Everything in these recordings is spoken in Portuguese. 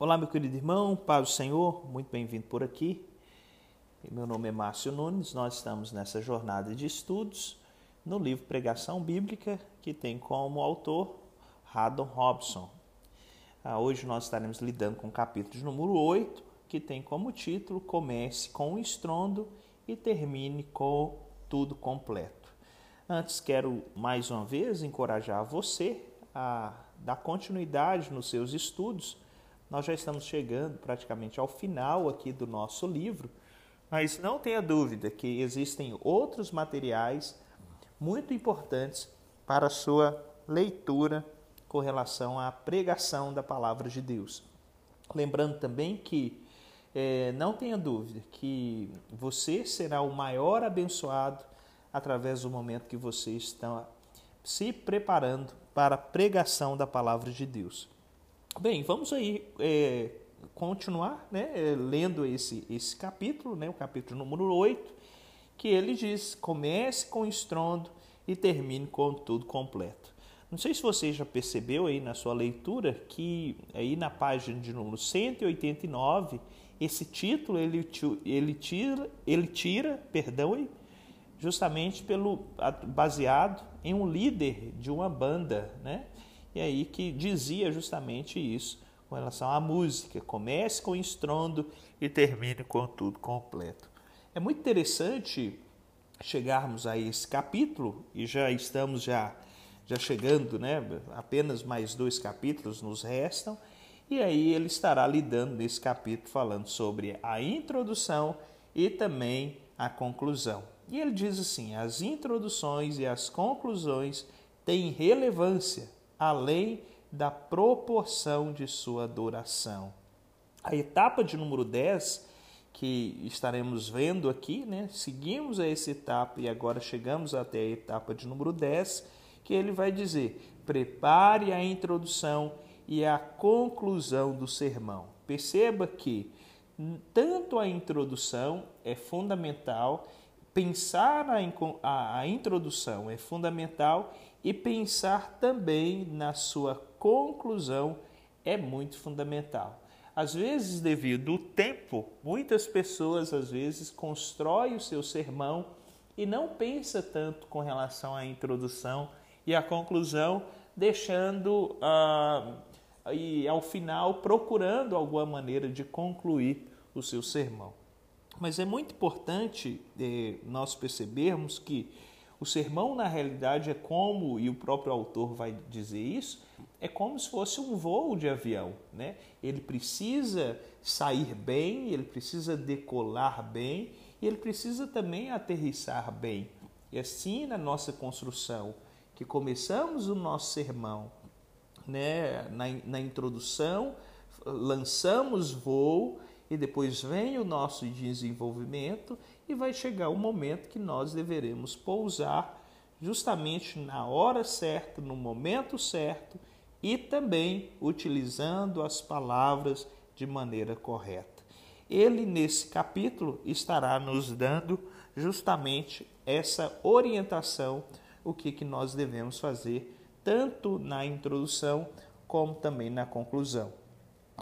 Olá, meu querido irmão, paz do Senhor, muito bem-vindo por aqui. Meu nome é Márcio Nunes, nós estamos nessa jornada de estudos no livro Pregação Bíblica, que tem como autor Haddon Robson. Ah, hoje nós estaremos lidando com o capítulo de número 8, que tem como título Comece com o estrondo e termine com tudo completo. Antes, quero mais uma vez encorajar você a dar continuidade nos seus estudos nós já estamos chegando praticamente ao final aqui do nosso livro, mas não tenha dúvida que existem outros materiais muito importantes para a sua leitura com relação à pregação da palavra de Deus. Lembrando também que é, não tenha dúvida que você será o maior abençoado através do momento que você está se preparando para a pregação da palavra de Deus. Bem, vamos aí é, continuar né, é, lendo esse, esse capítulo, né, o capítulo número 8, que ele diz: comece com estrondo e termine com tudo completo. Não sei se você já percebeu aí na sua leitura que aí na página de número 189, esse título ele, ele tira, ele tira, perdão, justamente pelo baseado em um líder de uma banda, né? E aí que dizia justamente isso com relação à música. Comece com estrondo e termine com tudo completo. É muito interessante chegarmos a esse capítulo e já estamos já já chegando, né? Apenas mais dois capítulos nos restam. E aí ele estará lidando nesse capítulo falando sobre a introdução e também a conclusão. E ele diz assim: as introduções e as conclusões têm relevância além da proporção de sua duração. A etapa de número 10, que estaremos vendo aqui, né? seguimos essa etapa e agora chegamos até a etapa de número 10, que ele vai dizer: prepare a introdução e a conclusão do sermão. Perceba que tanto a introdução é fundamental, pensar a, a, a introdução é fundamental e pensar também na sua conclusão é muito fundamental. Às vezes, devido ao tempo, muitas pessoas às vezes constroem o seu sermão e não pensa tanto com relação à introdução e à conclusão, deixando ah, e ao final procurando alguma maneira de concluir o seu sermão. Mas é muito importante eh, nós percebermos que o sermão, na realidade, é como, e o próprio autor vai dizer isso, é como se fosse um voo de avião. Né? Ele precisa sair bem, ele precisa decolar bem e ele precisa também aterrissar bem. E assim, na nossa construção, que começamos o nosso sermão né, na, na introdução, lançamos voo e depois vem o nosso desenvolvimento e vai chegar o momento que nós deveremos pousar justamente na hora certa, no momento certo e também utilizando as palavras de maneira correta. Ele, nesse capítulo, estará nos dando justamente essa orientação, o que, que nós devemos fazer, tanto na introdução como também na conclusão.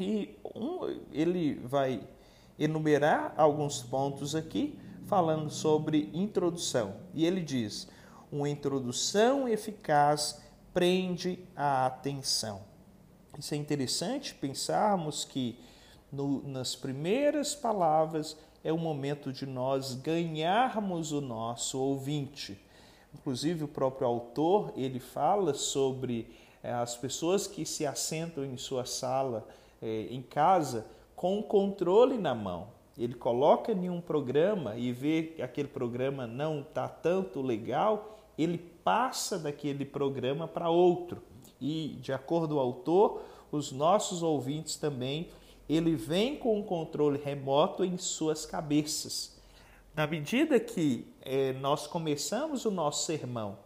E um, ele vai enumerar alguns pontos aqui, falando sobre introdução. E ele diz: uma introdução eficaz prende a atenção. Isso é interessante pensarmos que no, nas primeiras palavras é o momento de nós ganharmos o nosso ouvinte. Inclusive o próprio autor ele fala sobre é, as pessoas que se assentam em sua sala é, em casa com o controle na mão ele coloca em um programa e vê que aquele programa não está tanto legal, ele passa daquele programa para outro. E, de acordo com o autor, os nossos ouvintes também, ele vem com um controle remoto em suas cabeças. Na medida que é, nós começamos o nosso sermão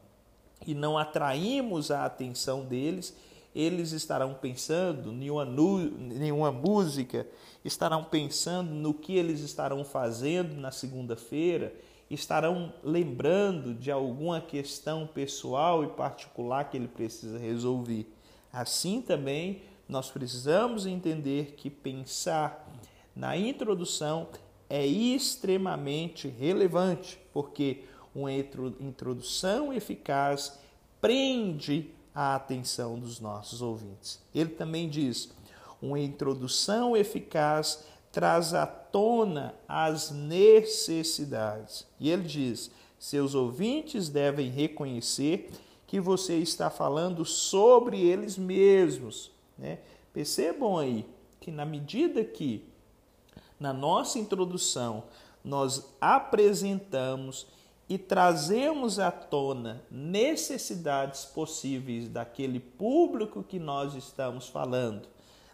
e não atraímos a atenção deles, eles estarão pensando em uma, em uma música, estarão pensando no que eles estarão fazendo na segunda-feira, estarão lembrando de alguma questão pessoal e particular que ele precisa resolver. Assim também nós precisamos entender que pensar na introdução é extremamente relevante, porque uma introdução eficaz prende a atenção dos nossos ouvintes. Ele também diz: uma introdução eficaz traz à tona as necessidades. E ele diz: seus ouvintes devem reconhecer que você está falando sobre eles mesmos. Né? Percebam aí que, na medida que na nossa introdução nós apresentamos e trazemos à tona necessidades possíveis daquele público que nós estamos falando,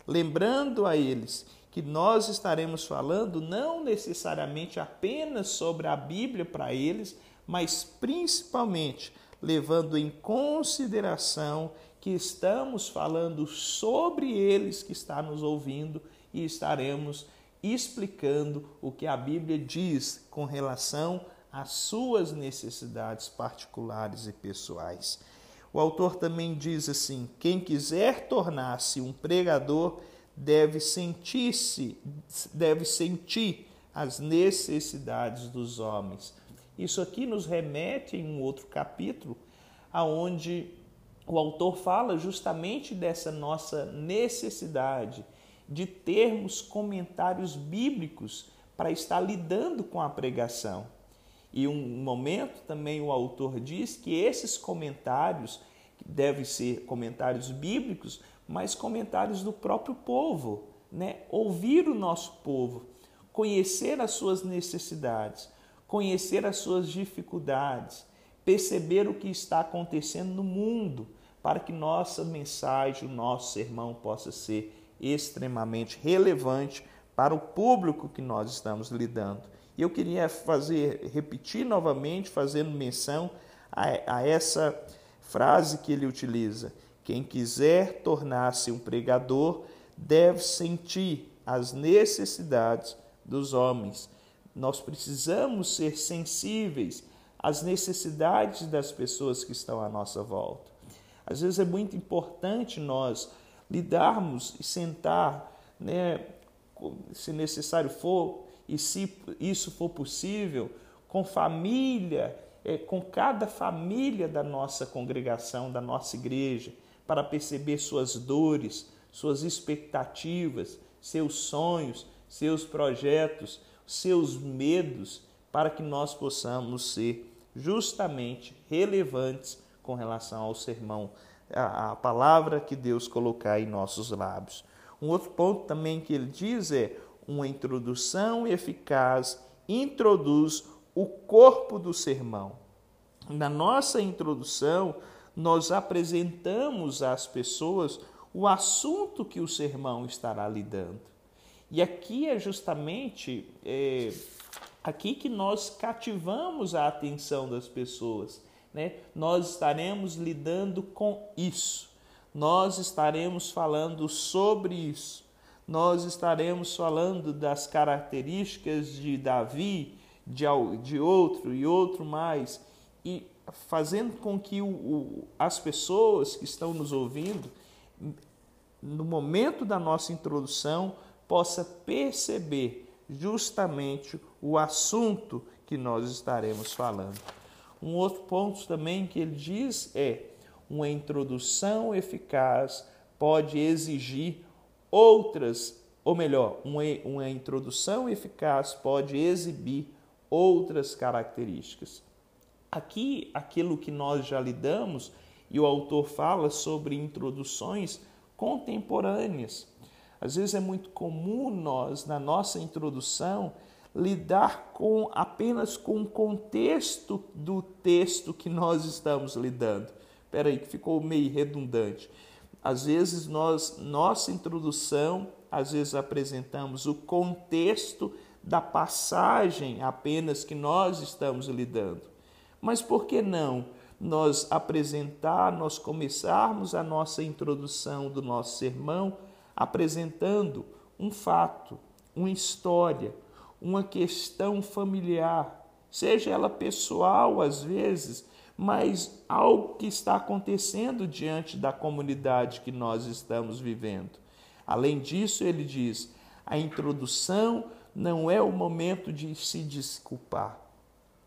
lembrando a eles que nós estaremos falando não necessariamente apenas sobre a Bíblia para eles, mas principalmente levando em consideração que estamos falando sobre eles que está nos ouvindo e estaremos explicando o que a Bíblia diz com relação às suas necessidades particulares e pessoais. O autor também diz assim: quem quiser tornar-se um pregador deve sentir-se, deve sentir as necessidades dos homens. Isso aqui nos remete em um outro capítulo, aonde o autor fala justamente dessa nossa necessidade de termos comentários bíblicos para estar lidando com a pregação. E um momento também o autor diz que esses comentários devem ser comentários bíblicos, mas comentários do próprio povo, né? Ouvir o nosso povo, conhecer as suas necessidades, conhecer as suas dificuldades, perceber o que está acontecendo no mundo, para que nossa mensagem, o nosso sermão possa ser extremamente relevante para o público que nós estamos lidando. E eu queria fazer, repetir novamente, fazendo menção a, a essa frase que ele utiliza: quem quiser tornar-se um pregador deve sentir as necessidades dos homens. Nós precisamos ser sensíveis às necessidades das pessoas que estão à nossa volta. Às vezes é muito importante nós lidarmos e sentar, né, se necessário for, e se isso for possível, com família, é, com cada família da nossa congregação, da nossa igreja, para perceber suas dores, suas expectativas, seus sonhos, seus projetos, seus medos, para que nós possamos ser justamente relevantes com relação ao sermão a palavra que Deus colocar em nossos lábios. Um outro ponto também que ele diz é uma introdução eficaz introduz o corpo do sermão. Na nossa introdução, nós apresentamos às pessoas o assunto que o sermão estará lidando. E aqui é justamente é, aqui que nós cativamos a atenção das pessoas né, nós estaremos lidando com isso. Nós estaremos falando sobre isso. Nós estaremos falando das características de Davi, de, de outro e outro mais, e fazendo com que o, o, as pessoas que estão nos ouvindo, no momento da nossa introdução, possa perceber justamente o assunto que nós estaremos falando. Um outro ponto também que ele diz é: uma introdução eficaz pode exigir outras, ou melhor, uma, uma introdução eficaz pode exibir outras características. Aqui, aquilo que nós já lidamos, e o autor fala sobre introduções contemporâneas. Às vezes é muito comum nós, na nossa introdução, lidar com apenas com o contexto do texto que nós estamos lidando. Espera aí, que ficou meio redundante. Às vezes nós nossa introdução, às vezes apresentamos o contexto da passagem apenas que nós estamos lidando. Mas por que não nós apresentar, nós começarmos a nossa introdução do nosso sermão apresentando um fato, uma história, uma questão familiar, seja ela pessoal às vezes, mas algo que está acontecendo diante da comunidade que nós estamos vivendo. Além disso, ele diz: a introdução não é o momento de se desculpar.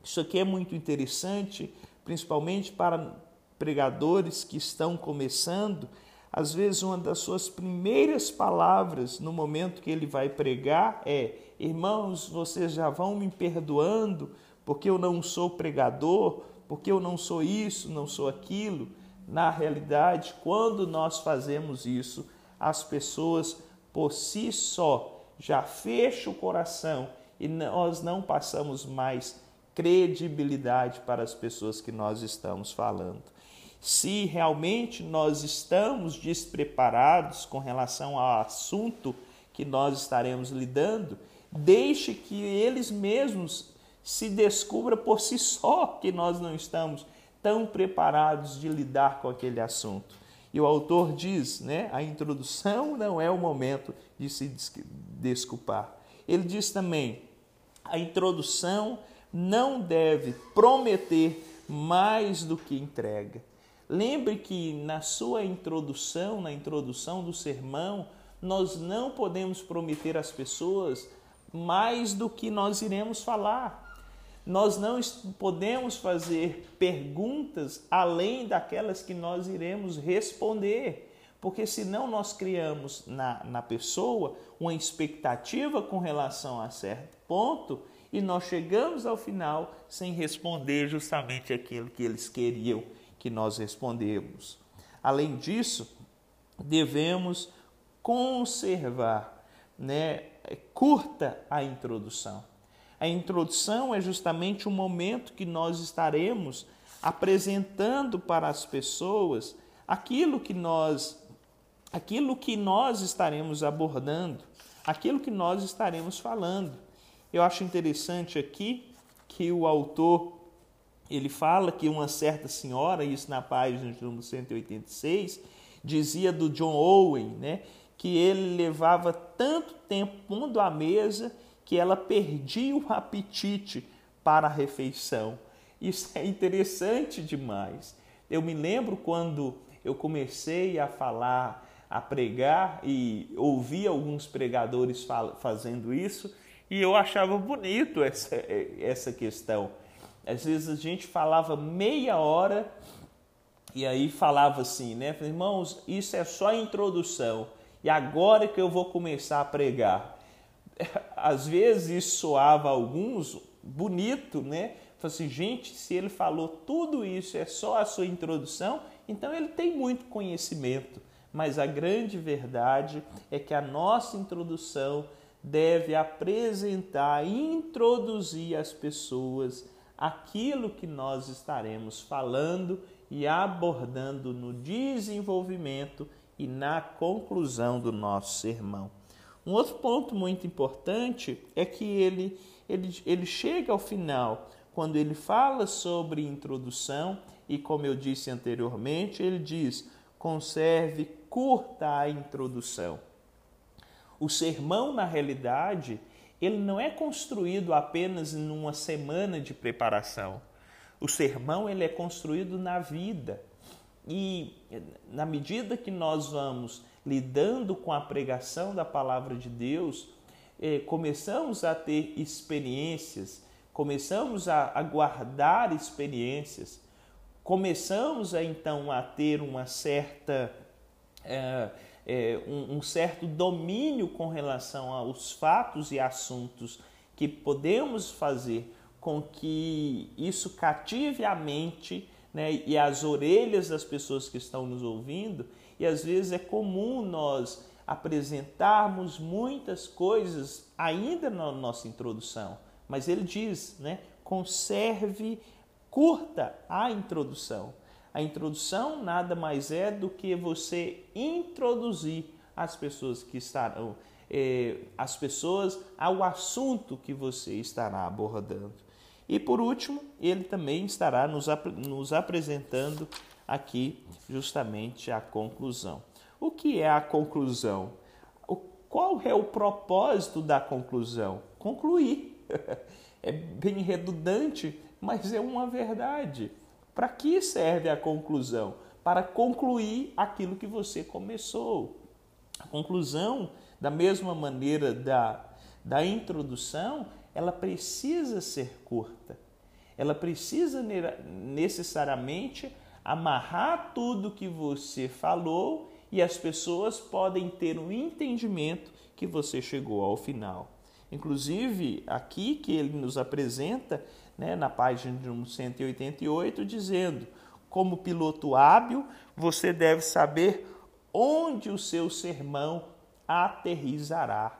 Isso aqui é muito interessante, principalmente para pregadores que estão começando. Às vezes, uma das suas primeiras palavras no momento que ele vai pregar é: Irmãos, vocês já vão me perdoando porque eu não sou pregador, porque eu não sou isso, não sou aquilo. Na realidade, quando nós fazemos isso, as pessoas por si só já fecham o coração e nós não passamos mais credibilidade para as pessoas que nós estamos falando. Se realmente nós estamos despreparados com relação ao assunto que nós estaremos lidando, deixe que eles mesmos se descubra por si só que nós não estamos tão preparados de lidar com aquele assunto. E o autor diz, né, a introdução não é o momento de se desculpar. Ele diz também, a introdução não deve prometer mais do que entrega. Lembre que na sua introdução, na introdução do sermão, nós não podemos prometer às pessoas mais do que nós iremos falar. Nós não podemos fazer perguntas além daquelas que nós iremos responder, porque senão nós criamos na, na pessoa uma expectativa com relação a certo ponto e nós chegamos ao final sem responder justamente aquilo que eles queriam que nós respondemos. Além disso, devemos conservar, né, curta a introdução. A introdução é justamente o momento que nós estaremos apresentando para as pessoas aquilo que nós aquilo que nós estaremos abordando, aquilo que nós estaremos falando. Eu acho interessante aqui que o autor ele fala que uma certa senhora, isso na página de número 186, dizia do John Owen, né, que ele levava tanto tempo pondo à mesa que ela perdia o apetite para a refeição. Isso é interessante demais. Eu me lembro quando eu comecei a falar, a pregar e ouvi alguns pregadores fazendo isso e eu achava bonito essa, essa questão. Às vezes a gente falava meia hora e aí falava assim, né? Irmãos, isso é só a introdução e agora que eu vou começar a pregar às vezes soava a alguns bonito, né? Falei assim, gente, se ele falou tudo isso, é só a sua introdução, então ele tem muito conhecimento. Mas a grande verdade é que a nossa introdução deve apresentar, introduzir às pessoas aquilo que nós estaremos falando e abordando no desenvolvimento e na conclusão do nosso sermão. Um outro ponto muito importante é que ele, ele, ele chega ao final, quando ele fala sobre introdução, e como eu disse anteriormente, ele diz: conserve curta a introdução. O sermão, na realidade, ele não é construído apenas em uma semana de preparação. O sermão ele é construído na vida. E na medida que nós vamos lidando com a pregação da palavra de Deus, eh, começamos a ter experiências, começamos a, a guardar experiências, começamos a então a ter uma certa é, é, um, um, certo domínio com relação aos fatos e assuntos que podemos fazer com que isso cative a mente né, e as orelhas das pessoas que estão nos ouvindo e às vezes é comum nós apresentarmos muitas coisas ainda na nossa introdução, mas ele diz, né, conserve curta a introdução. A introdução nada mais é do que você introduzir as pessoas que estarão, eh, as pessoas ao assunto que você estará abordando. E por último, ele também estará nos, nos apresentando aqui justamente a conclusão. O que é a conclusão? Qual é o propósito da conclusão? Concluir. É bem redundante, mas é uma verdade. Para que serve a conclusão? Para concluir aquilo que você começou. A conclusão, da mesma maneira da, da introdução, ela precisa ser curta. Ela precisa necessariamente amarrar tudo que você falou e as pessoas podem ter um entendimento que você chegou ao final. Inclusive, aqui que ele nos apresenta, né, na página 188, dizendo: como piloto hábil, você deve saber onde o seu sermão aterrizará.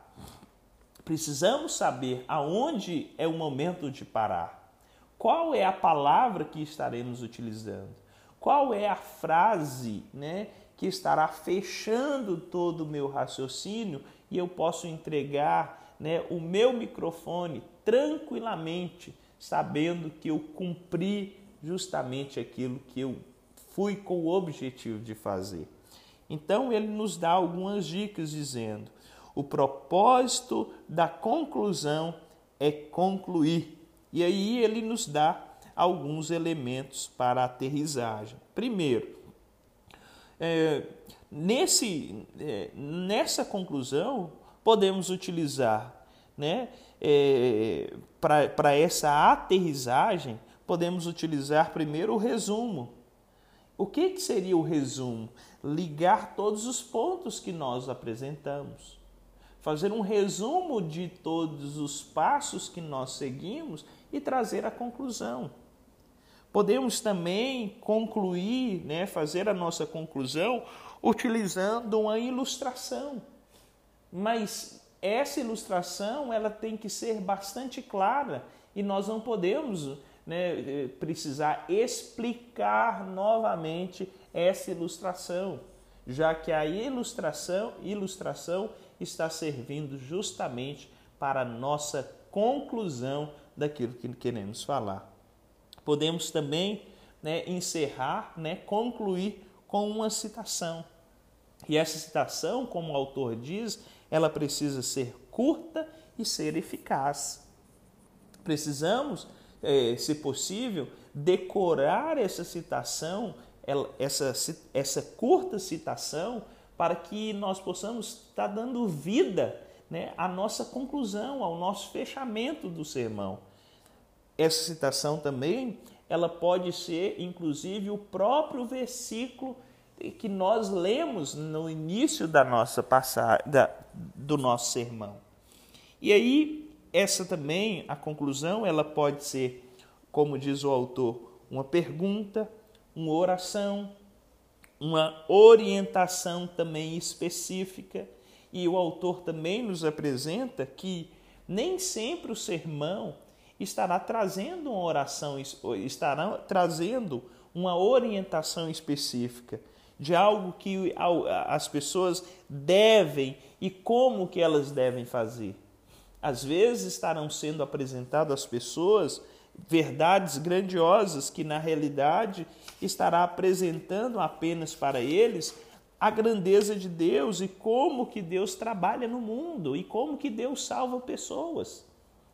Precisamos saber aonde é o momento de parar. Qual é a palavra que estaremos utilizando? Qual é a frase né, que estará fechando todo o meu raciocínio e eu posso entregar né, o meu microfone tranquilamente, sabendo que eu cumpri justamente aquilo que eu fui com o objetivo de fazer. Então ele nos dá algumas dicas dizendo: o propósito da conclusão é concluir. E aí ele nos dá alguns elementos para aterrissagem. Primeiro, é, nesse, é, nessa conclusão, podemos utilizar né, é, para essa aterrissagem, podemos utilizar primeiro o resumo. O que, que seria o resumo? Ligar todos os pontos que nós apresentamos. Fazer um resumo de todos os passos que nós seguimos e trazer a conclusão. Podemos também concluir, né, fazer a nossa conclusão utilizando uma ilustração. Mas essa ilustração ela tem que ser bastante clara e nós não podemos né, precisar explicar novamente essa ilustração, já que a ilustração, ilustração está servindo justamente para a nossa conclusão daquilo que queremos falar podemos também né, encerrar, né, concluir com uma citação. E essa citação, como o autor diz, ela precisa ser curta e ser eficaz. Precisamos, é, se possível, decorar essa citação, essa, essa curta citação, para que nós possamos estar dando vida né, à nossa conclusão, ao nosso fechamento do sermão. Essa citação também, ela pode ser inclusive o próprio versículo que nós lemos no início da nossa passagem, do nosso sermão. E aí, essa também, a conclusão, ela pode ser, como diz o autor, uma pergunta, uma oração, uma orientação também específica. E o autor também nos apresenta que nem sempre o sermão estará trazendo uma oração, estará trazendo uma orientação específica de algo que as pessoas devem e como que elas devem fazer. Às vezes estarão sendo apresentadas às pessoas verdades grandiosas que na realidade estará apresentando apenas para eles a grandeza de Deus e como que Deus trabalha no mundo e como que Deus salva pessoas.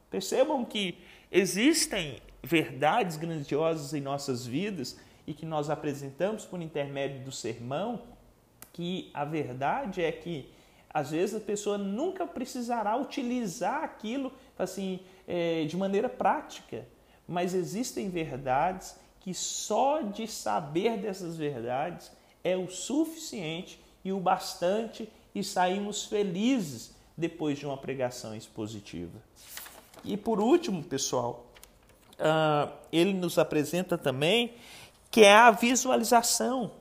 Percebam que existem verdades grandiosas em nossas vidas e que nós apresentamos por intermédio do sermão, que a verdade é que às vezes a pessoa nunca precisará utilizar aquilo assim é, de maneira prática, mas existem verdades que só de saber dessas verdades é o suficiente e o bastante e saímos felizes depois de uma pregação expositiva. E por último, pessoal, uh, ele nos apresenta também que é a visualização.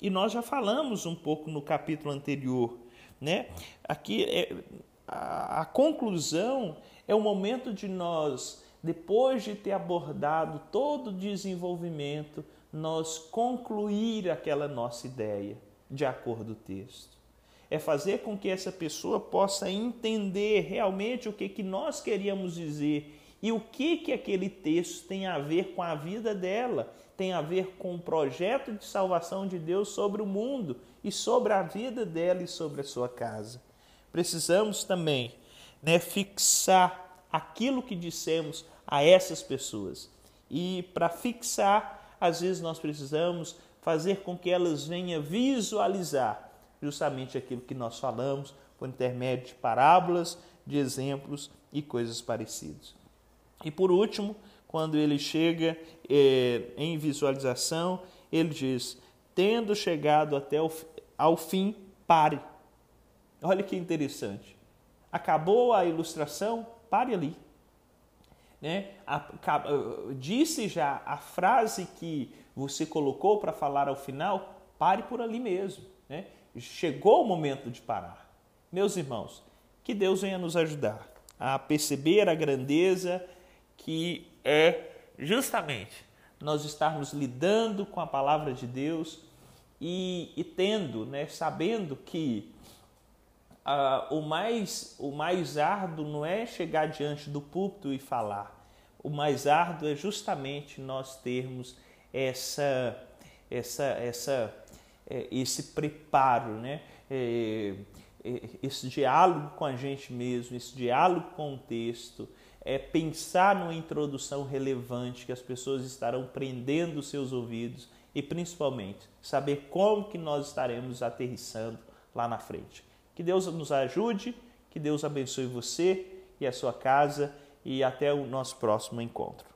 E nós já falamos um pouco no capítulo anterior. Né? Aqui é, a, a conclusão é o momento de nós, depois de ter abordado todo o desenvolvimento, nós concluir aquela nossa ideia de acordo com o texto é fazer com que essa pessoa possa entender realmente o que, que nós queríamos dizer e o que, que aquele texto tem a ver com a vida dela, tem a ver com o projeto de salvação de Deus sobre o mundo e sobre a vida dela e sobre a sua casa. Precisamos também né, fixar aquilo que dissemos a essas pessoas. E para fixar, às vezes nós precisamos fazer com que elas venham visualizar justamente aquilo que nós falamos por intermédio de parábolas, de exemplos e coisas parecidas. E por último, quando ele chega é, em visualização, ele diz: tendo chegado até o, ao fim, pare. Olha que interessante. Acabou a ilustração, pare ali. Né? disse já a frase que você colocou para falar ao final, pare por ali mesmo. Né? Chegou o momento de parar. Meus irmãos, que Deus venha nos ajudar a perceber a grandeza que é justamente nós estarmos lidando com a palavra de Deus e, e tendo, né, sabendo que uh, o, mais, o mais árduo não é chegar diante do púlpito e falar. O mais árduo é justamente nós termos essa, essa, essa, esse preparo, né? É, é, esse diálogo com a gente mesmo, esse diálogo com o texto, é pensar numa introdução relevante que as pessoas estarão prendendo seus ouvidos e principalmente saber como que nós estaremos aterrissando lá na frente. Que Deus nos ajude, que Deus abençoe você e a sua casa e até o nosso próximo encontro.